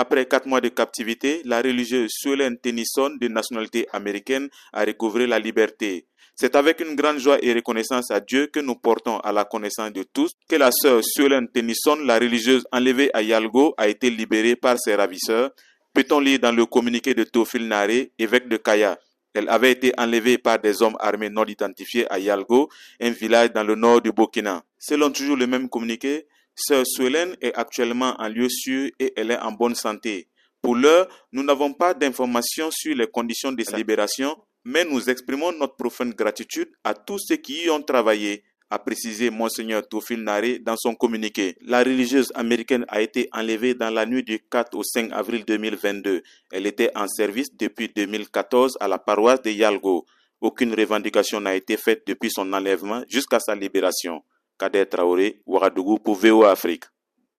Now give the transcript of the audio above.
Après quatre mois de captivité, la religieuse Suelen Tennyson, de nationalité américaine, a recouvré la liberté. C'est avec une grande joie et reconnaissance à Dieu que nous portons à la connaissance de tous que la sœur Suelen Tennyson, la religieuse enlevée à Yalgo, a été libérée par ses ravisseurs. Peut-on lire dans le communiqué de Tofil Nare, évêque de Kaya? Elle avait été enlevée par des hommes armés non identifiés à Yalgo, un village dans le nord du Burkina. Selon toujours le même communiqué, Sœur Suelen est actuellement en lieu sûr et elle est en bonne santé. Pour l'heure, nous n'avons pas d'informations sur les conditions de sa libération, mais nous exprimons notre profonde gratitude à tous ceux qui y ont travaillé, a précisé Monseigneur Tofil Nare dans son communiqué. La religieuse américaine a été enlevée dans la nuit du 4 au 5 avril 2022. Elle était en service depuis 2014 à la paroisse de Yalgo. Aucune revendication n'a été faite depuis son enlèvement jusqu'à sa libération. Kader Traoré, Ouagadougou pour VOA Afrique.